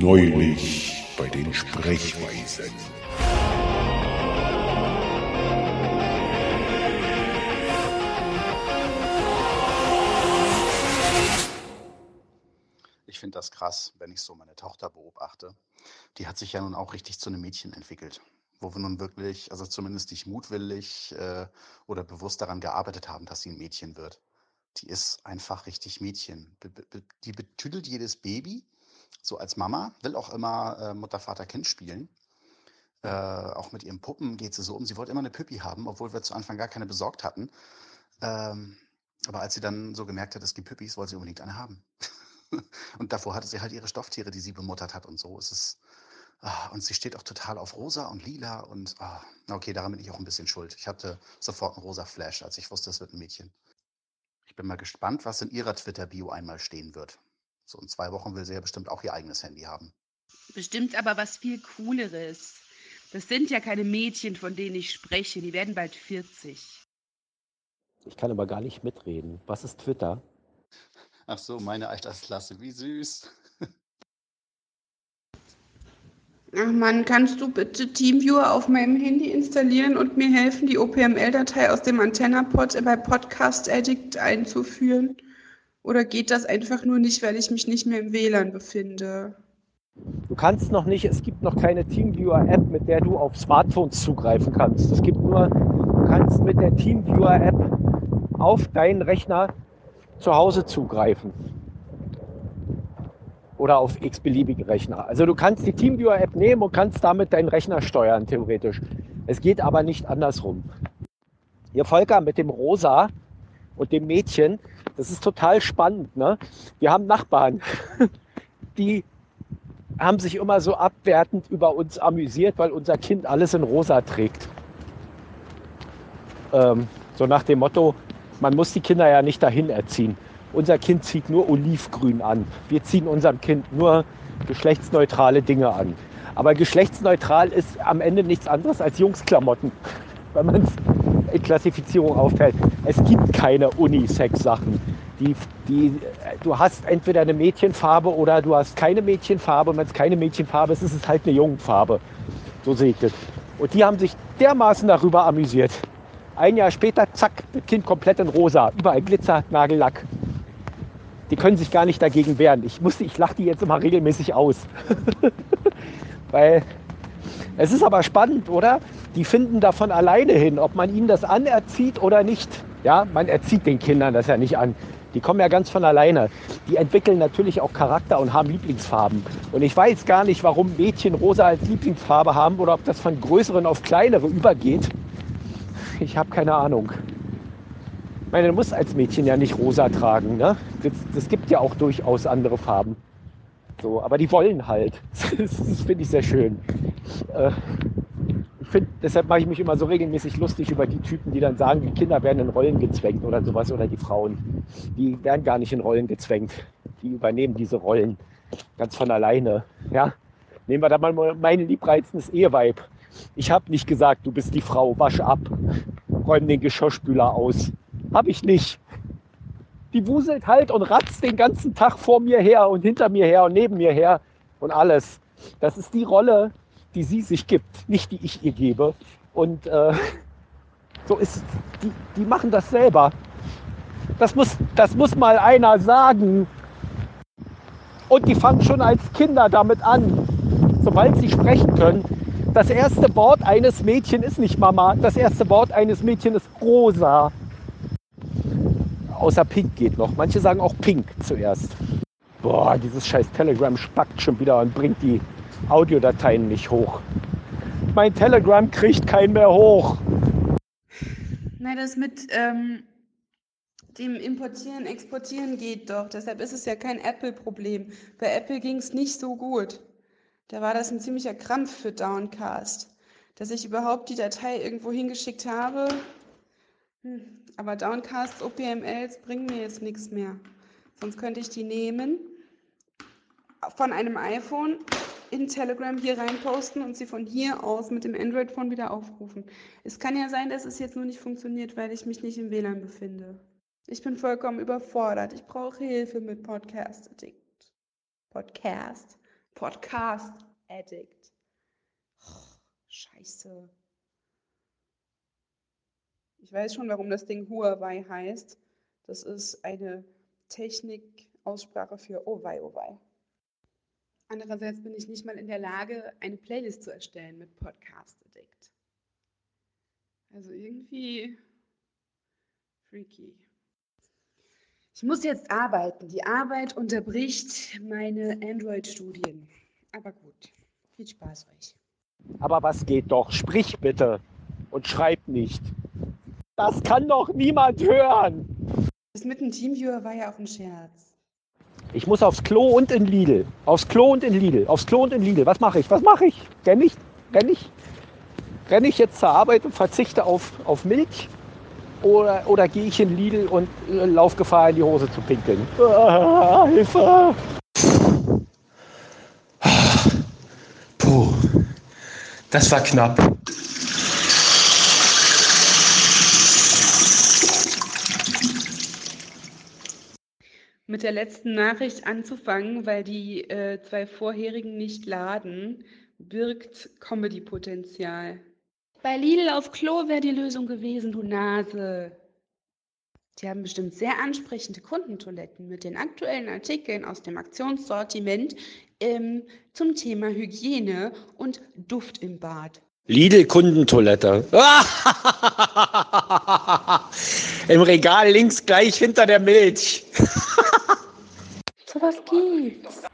Neulich bei den Sprechweisen. Ich finde das krass, wenn ich so meine Tochter beobachte. Die hat sich ja nun auch richtig zu einem Mädchen entwickelt, wo wir nun wirklich, also zumindest nicht mutwillig äh, oder bewusst daran gearbeitet haben, dass sie ein Mädchen wird. Die ist einfach richtig Mädchen. Be be die betüdelt jedes Baby, so als Mama, will auch immer äh, Mutter, Vater, Kind spielen. Äh, auch mit ihren Puppen geht sie so um. Sie wollte immer eine Püppi haben, obwohl wir zu Anfang gar keine besorgt hatten. Ähm, aber als sie dann so gemerkt hat, es gibt Püppis, wollte sie unbedingt eine haben. und davor hatte sie halt ihre Stofftiere, die sie bemuttert hat und so. Es ist, ah, und sie steht auch total auf rosa und lila und ah, okay, daran bin ich auch ein bisschen schuld. Ich hatte sofort einen rosa Flash, als ich wusste, es wird ein Mädchen. Ich bin mal gespannt, was in ihrer Twitter-Bio einmal stehen wird. So in zwei Wochen will sie ja bestimmt auch ihr eigenes Handy haben. Bestimmt aber was viel Cooleres. Das sind ja keine Mädchen, von denen ich spreche. Die werden bald 40. Ich kann aber gar nicht mitreden. Was ist Twitter? Ach so, meine Altersklasse, wie süß. Ach Mann, kannst du bitte TeamViewer auf meinem Handy installieren und mir helfen, die OPML-Datei aus dem AntennaPod bei Podcast Addict einzuführen? Oder geht das einfach nur nicht, weil ich mich nicht mehr im WLAN befinde? Du kannst noch nicht, es gibt noch keine TeamViewer-App, mit der du auf Smartphones zugreifen kannst. Es gibt nur, du kannst mit der TeamViewer-App auf deinen Rechner zu Hause zugreifen. Oder auf x-beliebige Rechner. Also du kannst die TeamViewer-App nehmen und kannst damit deinen Rechner steuern, theoretisch. Es geht aber nicht andersrum. Ihr Volker mit dem Rosa und dem Mädchen, das ist total spannend. Ne? Wir haben Nachbarn, die haben sich immer so abwertend über uns amüsiert, weil unser Kind alles in Rosa trägt. Ähm, so nach dem Motto, man muss die Kinder ja nicht dahin erziehen. Unser Kind zieht nur Olivgrün an. Wir ziehen unserem Kind nur geschlechtsneutrale Dinge an. Aber geschlechtsneutral ist am Ende nichts anderes als Jungsklamotten, wenn man es in Klassifizierung aufteilt. Es gibt keine Unisex-Sachen. Die, die, du hast entweder eine Mädchenfarbe oder du hast keine Mädchenfarbe. Wenn es keine Mädchenfarbe ist, ist es halt eine Jungenfarbe. So sehe ich das. Und die haben sich dermaßen darüber amüsiert. Ein Jahr später, zack, das Kind komplett in rosa. Überall Glitzer, Nagellack. Die können sich gar nicht dagegen wehren. Ich ich lache die jetzt immer regelmäßig aus. Weil es ist aber spannend, oder? Die finden davon alleine hin, ob man ihnen das anerzieht oder nicht. Ja, man erzieht den Kindern das ja nicht an. Die kommen ja ganz von alleine. Die entwickeln natürlich auch Charakter und haben Lieblingsfarben. Und ich weiß gar nicht, warum Mädchen rosa als Lieblingsfarbe haben oder ob das von größeren auf kleinere übergeht. Ich habe keine Ahnung. Ich meine, du musst als Mädchen ja nicht rosa tragen. Ne? Das, das gibt ja auch durchaus andere Farben. So, aber die wollen halt. Das, finde ich sehr schön. Äh, ich find, deshalb mache ich mich immer so regelmäßig lustig über die Typen, die dann sagen, die Kinder werden in Rollen gezwängt oder sowas oder die Frauen. Die werden gar nicht in Rollen gezwängt. Die übernehmen diese Rollen ganz von alleine. Ja? Nehmen wir da mal mein liebreizendes Eheweib. Ich habe nicht gesagt, du bist die Frau, wasch ab, räum den Geschirrspüler aus. Habe ich nicht. Die wuselt halt und ratzt den ganzen Tag vor mir her und hinter mir her und neben mir her und alles. Das ist die Rolle, die sie sich gibt, nicht die ich ihr gebe. Und äh, so ist die, die machen das selber. Das muss, das muss mal einer sagen. Und die fangen schon als Kinder damit an, sobald sie sprechen können, das erste Wort eines Mädchen ist nicht Mama. Das erste Wort eines Mädchen ist Rosa. Außer Pink geht noch. Manche sagen auch Pink zuerst. Boah, dieses scheiß Telegram spackt schon wieder und bringt die Audiodateien nicht hoch. Mein Telegram kriegt keinen mehr hoch. Nein, das mit ähm, dem Importieren, Exportieren geht doch. Deshalb ist es ja kein Apple-Problem. Bei Apple ging es nicht so gut. Da war das ein ziemlicher Krampf für Downcast. Dass ich überhaupt die Datei irgendwo hingeschickt habe. Hm. Aber Downcast OPMLs bringen mir jetzt nichts mehr. Sonst könnte ich die nehmen, von einem iPhone in Telegram hier reinposten und sie von hier aus mit dem Android-Phone wieder aufrufen. Es kann ja sein, dass es jetzt nur nicht funktioniert, weil ich mich nicht im WLAN befinde. Ich bin vollkommen überfordert. Ich brauche Hilfe mit Podcast Addict. Podcast. Podcast Addict. Oh, scheiße. Ich weiß schon, warum das Ding Huawei heißt. Das ist eine Technikaussprache für Oh wei, oh. Andererseits bin ich nicht mal in der Lage, eine Playlist zu erstellen mit Podcast Addict. Also irgendwie freaky. Ich muss jetzt arbeiten. Die Arbeit unterbricht meine Android-Studien. Aber gut, viel Spaß euch. Aber was geht doch? Sprich bitte und schreib nicht. Das kann doch niemand hören. Das mit dem Teamviewer war ja auch ein Scherz. Ich muss aufs Klo und in Lidl. Aufs Klo und in Lidl. Aufs Klo und in Lidl. Was mache ich? Was mache ich? Renn ich? Renn ich? Renn ich jetzt zur Arbeit und verzichte auf, auf Milch? Oder, oder gehe ich in Lidl und äh, laufe Gefahr, in die Hose zu pinkeln? Ah, Hilfe! Puh, das war knapp. Mit der letzten Nachricht anzufangen, weil die äh, zwei vorherigen nicht laden, birgt Comedy-Potenzial. Bei Lidl auf Klo wäre die Lösung gewesen, du Nase. Die haben bestimmt sehr ansprechende Kundentoiletten mit den aktuellen Artikeln aus dem Aktionssortiment ähm, zum Thema Hygiene und Duft im Bad. Lidl Kundentoilette. Im Regal links gleich hinter der Milch. listo.